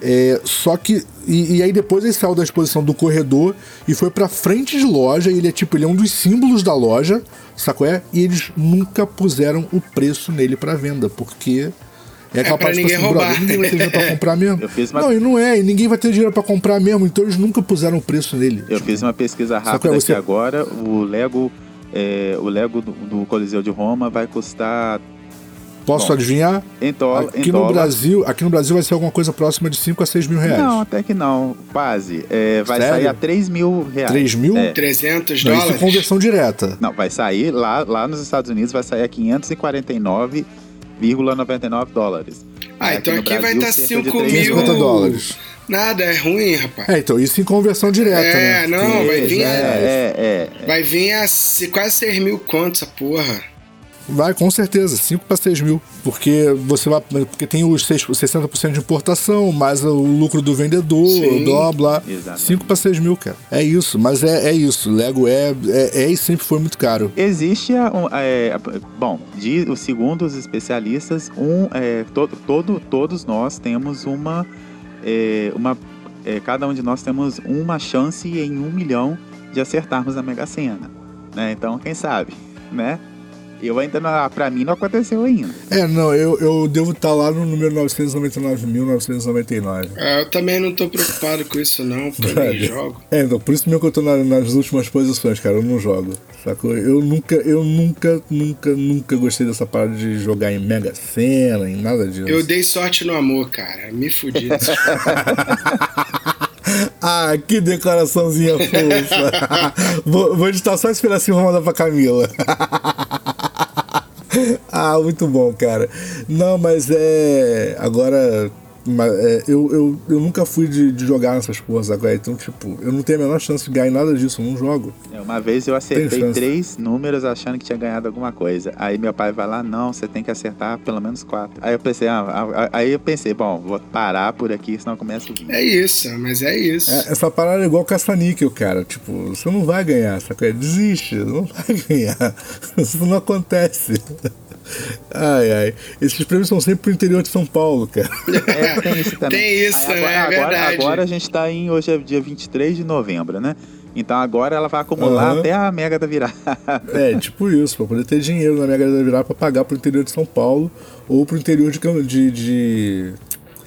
É, só que. E, e, aí depois ele saiu da exposição do corredor e foi pra frente de loja. Ele é tipo, ele é um dos símbolos da loja, sacou? É? E eles nunca puseram o preço nele para venda, porque. É, é capaz de tipo, assim, brother, ninguém vai ter dinheiro pra comprar mesmo. Uma... Não, e não é, e ninguém vai ter dinheiro pra comprar mesmo, então eles nunca puseram o preço nele. Eu fiz uma pesquisa rápida você... aqui agora, o Lego, é, o Lego do, do Coliseu de Roma vai custar Posso Bom, adivinhar? Em, dólar, aqui em no Brasil, aqui no Brasil vai ser alguma coisa próxima de 5 a 6 mil reais. Não, até que não. Quase. É, vai Sério? sair a 3 mil reais. 3 mil? É. 300 dólares? Não, isso é conversão direta. Não, vai sair lá, lá nos Estados Unidos vai sair a 549,99 dólares. Ah, então aqui, aqui vai estar 5 mil dólares. Nada, é ruim, rapaz. É, então isso em conversão direta, é, né? não, vai vir. É, é, é, Vai vir a quase 6 mil contos, essa porra. Vai, com certeza, 5 para 6 mil. Porque você vai. Porque tem os 6, 60% de importação, mais o lucro do vendedor, Sim, blá. 5 para 6 mil, cara. É isso, mas é, é isso. Lego é, é, é e sempre foi muito caro. Existe um, é, bom, de, segundo os especialistas, um, é, to, todo, todos nós temos uma. É, uma é, cada um de nós temos uma chance em um milhão de acertarmos a Mega Sena. Né? Então, quem sabe, né? Eu ainda não, pra mim não aconteceu ainda. É, não, eu, eu devo estar tá lá no número 999.999. É, eu também não tô preocupado com isso não, porque eu nem jogo. É, então, por isso mesmo que eu tô na, nas últimas posições, cara, eu não jogo. Sacou? Eu nunca, eu nunca, nunca, nunca gostei dessa parada de jogar em Mega Sena, em nada disso. Eu dei sorte no amor, cara. Me fudi. ah, que declaraçãozinha fofa. vou, vou editar só esse pedacinho e vou mandar pra Camila. ah, muito bom, cara. Não, mas é. Agora mas, é, eu, eu, eu nunca fui de, de jogar nessas porras agora, então, tipo, eu não tenho a menor chance de ganhar nada disso, eu não jogo. É, uma vez eu acertei três números achando que tinha ganhado alguma coisa. Aí meu pai vai lá, não, você tem que acertar pelo menos quatro. Aí eu pensei, ah, aí eu pensei, bom, vou parar por aqui, senão começa o vídeo. É isso, mas é isso. É, essa parada é igual caça-níquel, cara. Tipo, você não vai ganhar, sabe? Desiste, não vai ganhar. Isso não acontece. Ai, ai. Esses prêmios são sempre pro interior de São Paulo, cara. É, tem isso também. Tem isso, aí, agora, né? É agora, agora, a gente tá em. Hoje é dia 23 de novembro, né? Então agora ela vai acumular uhum. até a Mega da Virada. É, tipo isso, pra poder ter dinheiro na Mega da Virada pra pagar pro interior de São Paulo ou pro interior de, de, de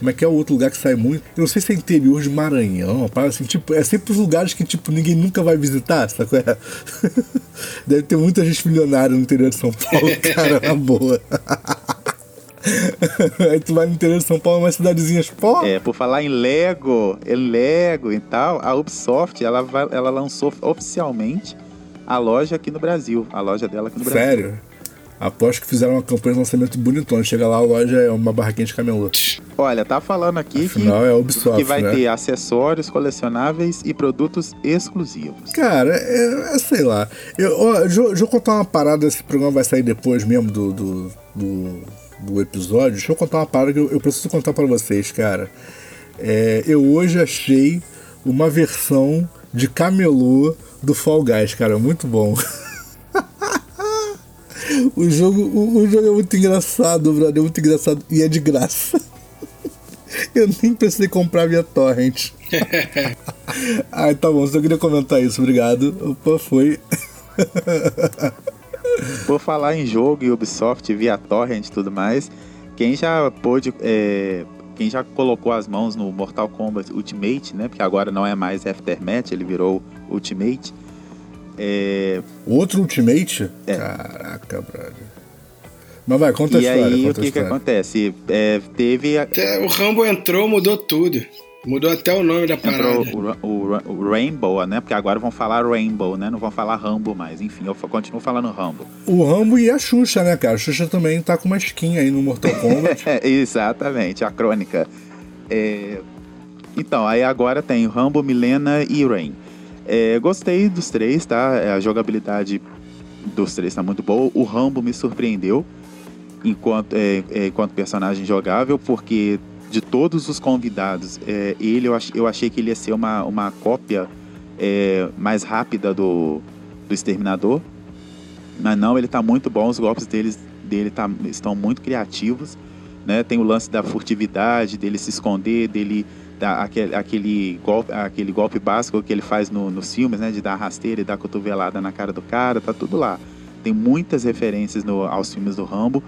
como é que é o outro lugar que sai muito? Eu não sei se é interior de Maranhão, assim, tipo, é sempre os lugares que tipo ninguém nunca vai visitar, sabe? É? Deve ter muita gente milionária no interior de São Paulo, cara, na boa. Aí tu vai no interior de São Paulo, umas cidadezinhas, pô. É, por falar em Lego, em Lego e tal, a Ubisoft, ela, vai, ela lançou oficialmente a loja aqui no Brasil. A loja dela aqui no Brasil. Sério? Aposto que fizeram uma campanha de lançamento bonitona. Chega lá, a loja é uma barraquinha de camelô. Olha, tá falando aqui Afinal, que, é Ubisoft, que vai né? ter acessórios colecionáveis e produtos exclusivos. Cara, é, é sei lá. Eu, ó, deixa, deixa, eu contar uma parada. Esse programa vai sair depois mesmo do, do, do, do episódio. Deixa eu contar uma parada que eu, eu preciso contar para vocês, cara. É, eu hoje achei uma versão de camelô do Fall Guys, cara. Muito bom. O jogo, o, o, jogo é muito engraçado, brother. É muito engraçado. E é de graça. Eu nem precisei comprar via torrent. Ai, tá bom. Só queria comentar isso. Obrigado. Opa, foi. Por falar em jogo e Ubisoft via torrent e tudo mais, quem já pôde... É, quem já colocou as mãos no Mortal Kombat Ultimate, né? Porque agora não é mais Aftermath, ele virou Ultimate é... Outro Ultimate? É. Caraca, brother. Mas vai, conta e a história. E aí, o que que acontece? É, teve... A... O Rambo entrou, mudou tudo. Mudou até o nome da parada. Entrou o, o, o, Rainbow, né? Porque agora vão falar Rainbow, né? Não vão falar Rambo mais. Enfim, eu continuo falando Rambo. O Rambo e a Xuxa, né, cara? A Xuxa também tá com uma skin aí no Mortal Kombat. Exatamente, a crônica. É... Então, aí agora tem Rambo, Milena e Rain. É, gostei dos três, tá? É, a jogabilidade dos três tá muito boa. O Rambo me surpreendeu enquanto, é, é, enquanto personagem jogável, porque de todos os convidados, é, ele eu, ach, eu achei que ele ia ser uma, uma cópia é, mais rápida do, do Exterminador. Mas não, ele tá muito bom, os golpes deles, dele tá, estão muito criativos. Né? Tem o lance da furtividade, dele se esconder, dele dar aquele, aquele, golpe, aquele golpe básico que ele faz no, nos filmes, né? De dar rasteira e dar cotovelada na cara do cara, tá tudo lá. Tem muitas referências no, aos filmes do Rambo.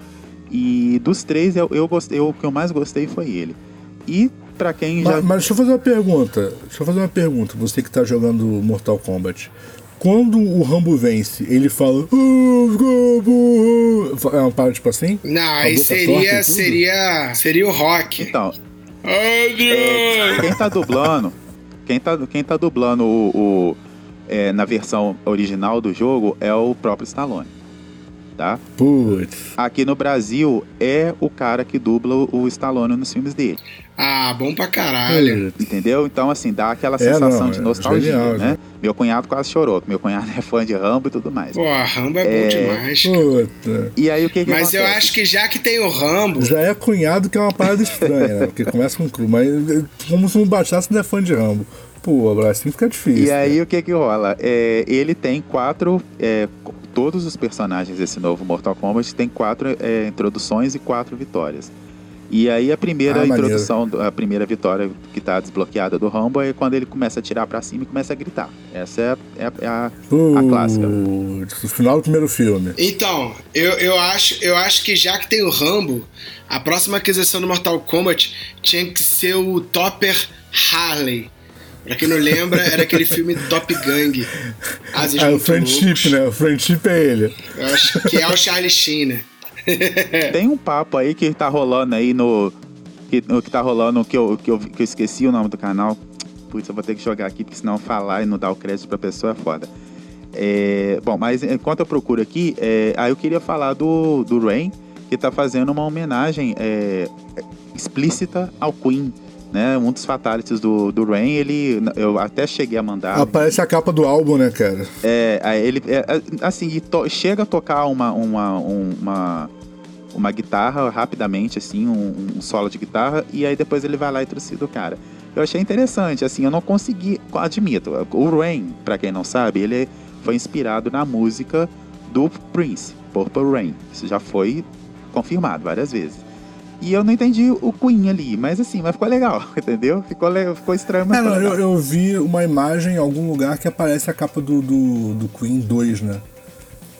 E dos três, eu, eu gostei, eu, o que eu mais gostei foi ele. E para quem mas, já. Mas deixa eu fazer uma pergunta. Deixa eu fazer uma pergunta, você que tá jogando Mortal Kombat. Quando o Rambo vence, ele fala. É uma parada tipo assim? Não, aí seria, seria. Seria o rock. Então. É, quem tá dublando. Quem tá, quem tá dublando o, o é, na versão original do jogo é o próprio Stallone tá? Putz. Aqui no Brasil é o cara que dubla o Stallone nos filmes dele. Ah, bom pra caralho. Entendeu? Então, assim, dá aquela sensação é, não, de é nostalgia, é genial, né? Meu cunhado quase chorou, meu cunhado é fã de Rambo e tudo mais. Pô, Rambo é, é... bom demais. Puta. E aí o que, que Mas acontece? eu acho que já que tem o Rambo. Já é cunhado que é uma parada estranha, né? Porque começa com cru, mas como se não bastasse não é fã de Rambo. Pô, assim fica difícil. E aí o que que rola? É, ele tem quatro é, todos os personagens desse novo Mortal Kombat tem quatro é, introduções e quatro vitórias. E aí a primeira ah, introdução, a primeira vitória que está desbloqueada do Rambo é quando ele começa a tirar para cima e começa a gritar. Essa é, é, é a, uh, a clássica. No final do primeiro filme. Então, eu, eu, acho, eu acho que já que tem o Rambo, a próxima aquisição do Mortal Kombat tinha que ser o Topper Harley. Pra quem não lembra, era aquele filme Top Gang. Asas é o Friendship, loucos. né? O Friendship é ele. Eu acho que é o Charlie Sheen, né? Tem um papo aí que tá rolando aí no. Que, que tá rolando, que eu, que, eu, que eu esqueci o nome do canal. Putz, eu vou ter que jogar aqui, porque senão falar e não dar o crédito pra pessoa é foda. É, bom, mas enquanto eu procuro aqui, é, aí eu queria falar do, do Rain, que tá fazendo uma homenagem é, explícita ao Queen né? Um dos fatalities do, do Rain, ele. Eu até cheguei a mandar. Aparece a capa do álbum, né, cara? É, ele. É, assim, to, chega a tocar uma, uma, uma, uma guitarra rapidamente, assim, um, um, solo de guitarra, e aí depois ele vai lá e trucida o cara. Eu achei interessante, assim, eu não consegui. Admito, o Rain, para quem não sabe, ele foi inspirado na música do Prince, Purple Rain. Isso já foi confirmado várias vezes. E eu não entendi o Queen ali, mas assim, mas ficou legal, entendeu? Ficou, ficou estranho, mas é, não, eu, eu, vi uma imagem em algum lugar que aparece a capa do, do, do Queen 2, né?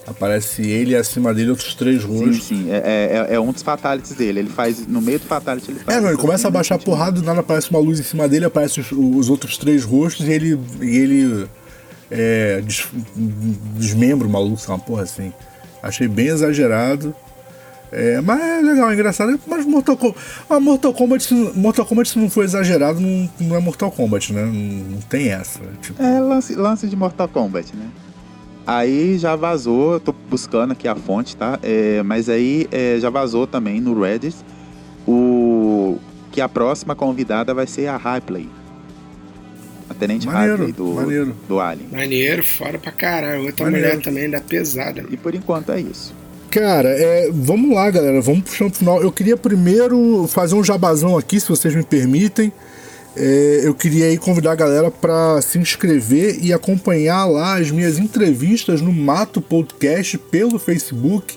Aparece ele e acima dele outros três rostos. Sim, sim. É, é, é, um dos fatalities dele. Ele faz. No meio do fatality ele faz. É, não, ele começa a baixar porrada, do nada aparece uma luz em cima dele, aparece os, os outros três rostos e ele. E ele é, des, desmembra o maluco, uma porra assim. Achei bem exagerado. É, mas é legal, é engraçado. Mas Mortal Kombat. Ah, Mortal Kombat, Mortal Kombat, se não for exagerado, não, não é Mortal Kombat, né? Não, não tem essa. Tipo... É lance, lance de Mortal Kombat, né? Aí já vazou, tô buscando aqui a fonte, tá? É, mas aí é, já vazou também no Reddit o que a próxima convidada vai ser a Ripley. A Tenente maneiro, Ripley do, maneiro. do Alien. Maneiro, fora pra caralho. Outra maneiro. mulher também da pesada. E por enquanto é isso. Cara, é, vamos lá, galera. Vamos puxar pro final. Eu queria primeiro fazer um jabazão aqui, se vocês me permitem. É, eu queria aí convidar a galera para se inscrever e acompanhar lá as minhas entrevistas no Mato Podcast pelo Facebook.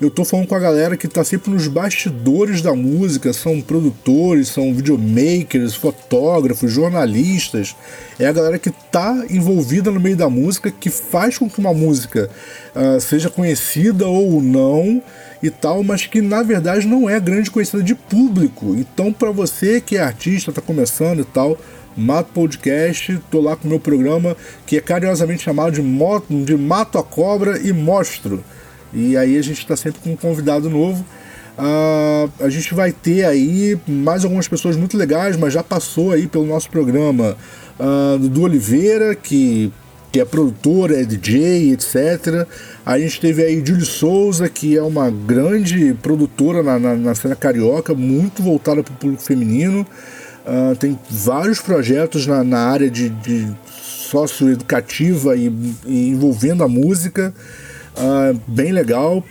Eu tô falando com a galera que tá sempre nos bastidores da música, são produtores, são videomakers, fotógrafos, jornalistas. É a galera que tá envolvida no meio da música, que faz com que uma música uh, seja conhecida ou não e tal, mas que na verdade não é grande conhecida de público. Então, para você que é artista, tá começando e tal, Mato Podcast, tô lá com o meu programa que é carinhosamente chamado de, Moto, de Mato a Cobra e Mostro. E aí a gente está sempre com um convidado novo. Uh, a gente vai ter aí mais algumas pessoas muito legais, mas já passou aí pelo nosso programa uh, do Oliveira, que, que é produtor, é DJ, etc. A gente teve aí Julie Souza, que é uma grande produtora na, na, na cena carioca, muito voltada para o público feminino. Uh, tem vários projetos na, na área de, de socioeducativa e, e envolvendo a música uh, bem legal.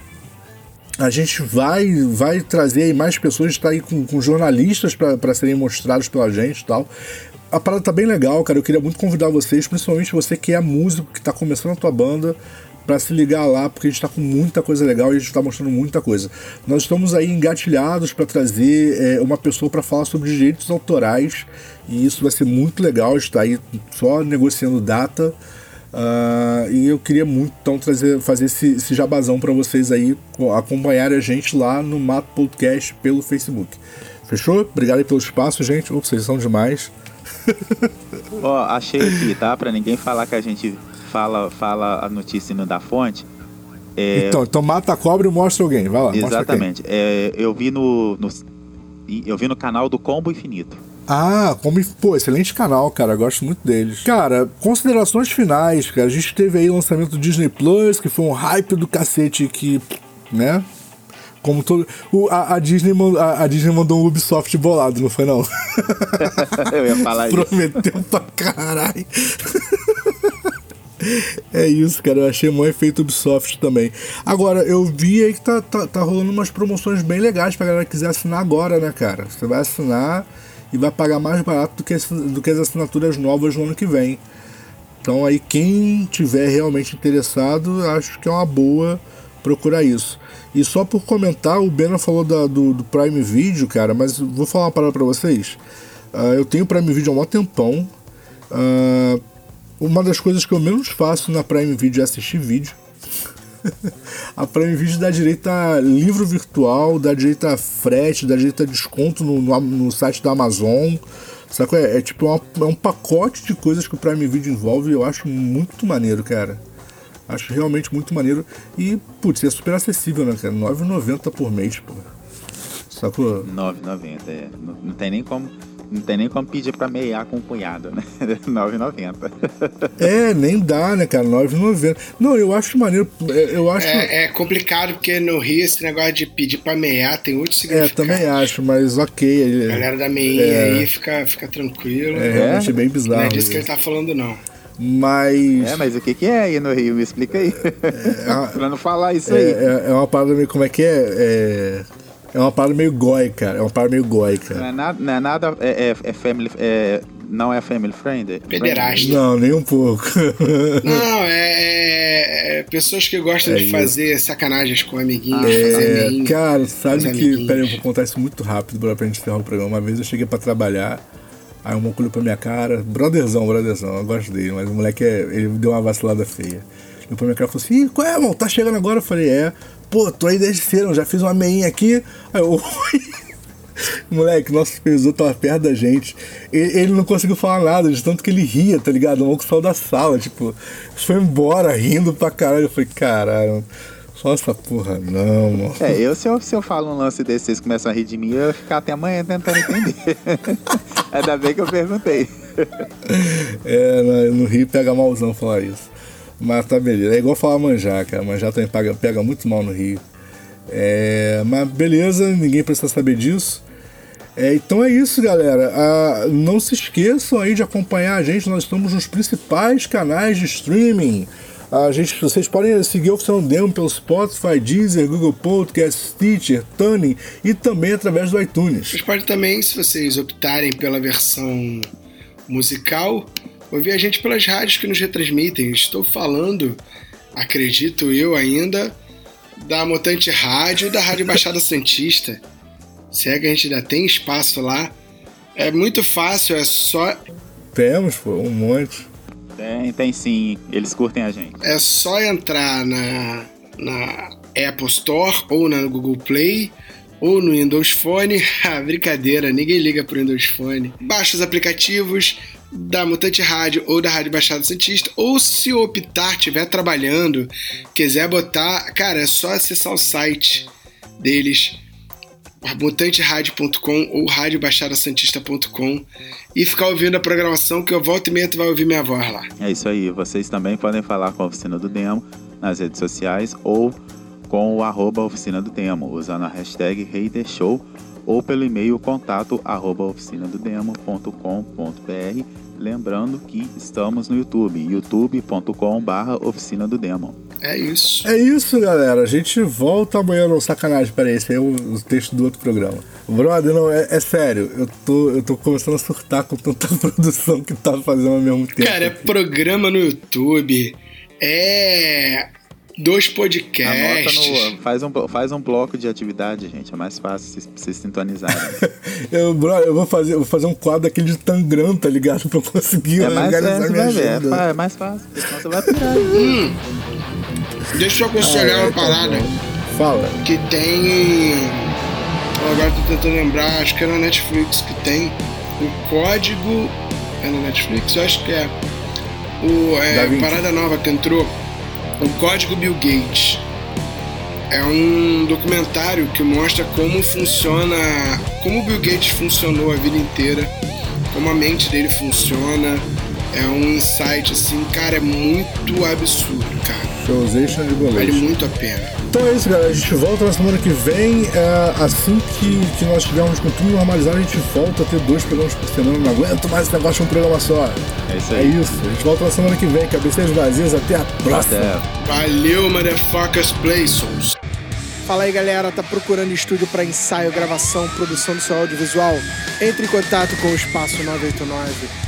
A gente vai vai trazer mais pessoas, está aí com, com jornalistas para serem mostrados pela gente e tal. A parada tá bem legal, cara. Eu queria muito convidar vocês, principalmente você que é músico, que está começando a tua banda, para se ligar lá, porque a gente está com muita coisa legal e a gente está mostrando muita coisa. Nós estamos aí engatilhados para trazer é, uma pessoa para falar sobre direitos autorais e isso vai ser muito legal. A gente está aí só negociando data. Uh, e eu queria muito então trazer, fazer esse, esse jabazão para vocês aí acompanharem a gente lá no Mato Podcast pelo Facebook. Fechou? Obrigado aí pelo espaço, gente. Ups, vocês são demais. Ó, achei aqui, tá? Pra ninguém falar que a gente fala, fala a notícia e não dá fonte. É... Então, então mata a cobra e mostra alguém. Vai lá. Exatamente. É, eu vi no, no, Eu vi no canal do Combo Infinito. Ah, como. Pô, excelente canal, cara. Gosto muito deles. Cara, considerações finais, cara. A gente teve aí o lançamento do Disney Plus, que foi um hype do cacete que. né? Como todo. O, a, a, Disney, a, a, Disney mandou um Ubisoft bolado, não foi não? Eu ia falar isso. Prometeu pra caralho. É isso, cara. Eu achei um efeito Ubisoft também. Agora, eu vi aí que tá, tá, tá rolando umas promoções bem legais pra galera que quiser assinar agora, né, cara? Você vai assinar e vai pagar mais barato do que, do que as assinaturas novas no ano que vem. Então aí quem tiver realmente interessado, acho que é uma boa procurar isso. E só por comentar, o Bena falou da, do, do, Prime Video, cara, mas vou falar uma parada pra vocês. Uh, eu tenho Prime Video há um tempão. Uh, uma das coisas que eu menos faço na Prime Video é assistir vídeo. a Prime Video dá direito a livro virtual, dá direito a frete, dá direito a desconto no, no, no site da Amazon. Sabe? É, é tipo uma, é um pacote de coisas que o Prime Video envolve e eu acho muito maneiro, cara. Acho realmente muito maneiro. E, putz, é super acessível, né, cara? 9,90 por mês, pô. Sacou? 9,90, é. Não, não tem nem como. Não tem nem como pedir pra meiar com o cunhado, né? 9,90. é, nem dá, né, cara? 9,90. Não, eu acho maneiro. É, eu acho... É, é, complicado porque no Rio esse negócio de pedir pra meiar tem outro significado. É, também acho, mas ok. A galera da meinha é... aí fica, fica tranquilo. É, realmente é bem bizarro. Não é disso que ele tá falando, não. Mas. É, mas o que, que é aí no Rio? Me explica aí. É, pra não falar isso é, aí. É, é, uma parada meio. Como é que é? É, é uma parada meio goi, cara. É uma parada meio goi, cara. Não é nada. Não é, nada, é, é, é family. É, não é family friend? Pederasta. Não, nem um pouco. não, é, é, pessoas que gostam de fazer sacanagens com amiguinhos, fazer Cara, sabe que. Pera aí, eu vou contar isso muito rápido pra gente encerrar o programa. Uma vez eu cheguei pra trabalhar. Aí o maluco olhou pra minha cara, brotherzão, brotherzão, eu gosto dele, mas o moleque, é, ele deu uma vacilada feia. Olhou pra minha cara e falou assim, qual é, irmão? Tá chegando agora? Eu falei, é. Pô, tô aí desde cedo, já fiz uma meinha aqui. Aí eu, Moleque, nosso supervisor tava perto da gente. Ele, ele, não conseguiu falar nada, de tanto que ele ria, tá ligado? O maluco saiu da sala, tipo, foi embora rindo pra caralho. Eu falei, caralho. Só essa porra, não, mano. É, eu se, eu se eu falo um lance desse, vocês começam a rir de mim, eu ia ficar até amanhã tentando entender. Ainda bem que eu perguntei. É, no, no Rio pega malzão falar isso. Mas tá beleza. É igual falar manjar, cara. Manjar também pega, pega muito mal no Rio. É, mas beleza, ninguém precisa saber disso. É, então é isso, galera. Ah, não se esqueçam aí de acompanhar a gente. Nós estamos nos principais canais de streaming. A gente, vocês podem seguir a Oficina Demo pelo Spotify, Deezer, Google Podcast, Stitcher, Tuning e também através do iTunes. Vocês podem também, se vocês optarem pela versão musical, ouvir a gente pelas rádios que nos retransmitem. Estou falando, acredito eu ainda, da Mutante Rádio e da Rádio Baixada Santista. Se é que a gente ainda tem espaço lá. É muito fácil, é só. Temos, pô, um monte. Tem, tem sim. Eles curtem a gente. É só entrar na, na Apple Store ou na Google Play ou no Windows Phone. Ah, brincadeira, ninguém liga pro Windows Phone. Baixa os aplicativos da Mutante Rádio ou da Rádio Baixada Santista, ou se optar, estiver trabalhando, quiser botar, cara, é só acessar o site deles mutanteradio.com ou radiobaixadasantista.com e ficar ouvindo a programação que eu volto e meia tu vai ouvir minha voz lá. É isso aí, vocês também podem falar com a Oficina do Demo nas redes sociais ou com o arroba Oficina do Demo, usando a hashtag HaterShow ou pelo e-mail contato arroba oficinadodemo.com.br Lembrando que estamos no YouTube, youtube.com barra Oficina do Demo. É isso. É isso, galera. A gente volta amanhã no sacanagem. Peraí, esse é o, o texto do outro programa. Brother, não, é, é, sério. Eu tô, eu tô começando a surtar com tanta produção que tá fazendo ao mesmo tempo. Cara, é programa no YouTube. É Dois podcasts. Anota no, faz, um, faz um bloco de atividade, gente. É mais fácil vocês, vocês sintonizarem. eu, bro, eu vou fazer, vou fazer um quadro daquele de Tangram, tá ligado? Pra eu conseguir é mais, organizar é, minha ver, é, é, mais fácil, senão você vai pirar. hum, deixa eu aconselhar ah, uma parada. Fala. Que tem. Agora tô tentando lembrar, acho que é na Netflix que tem o código. É na Netflix? Eu acho que é. O, é, parada nova que entrou o Código Bill Gates. É um documentário que mostra como funciona, como o Bill Gates funcionou a vida inteira, como a mente dele funciona. É um insight assim, cara, é muito absurdo, cara. De boleto. Vale muito a pena. Então é isso, galera. A gente volta na semana que vem. É, assim que, que nós tivermos com tudo normalizado, a gente volta a ter dois programas por semana. Não aguento mais esse negócio de um programa só. É isso aí. É isso. A gente volta na semana que vem. Cabeceiras vazias. Até a próxima. Até. Valeu, motherfuckers Playsons. Fala aí, galera. Tá procurando estúdio para ensaio, gravação, produção do seu audiovisual? Entre em contato com o Espaço 989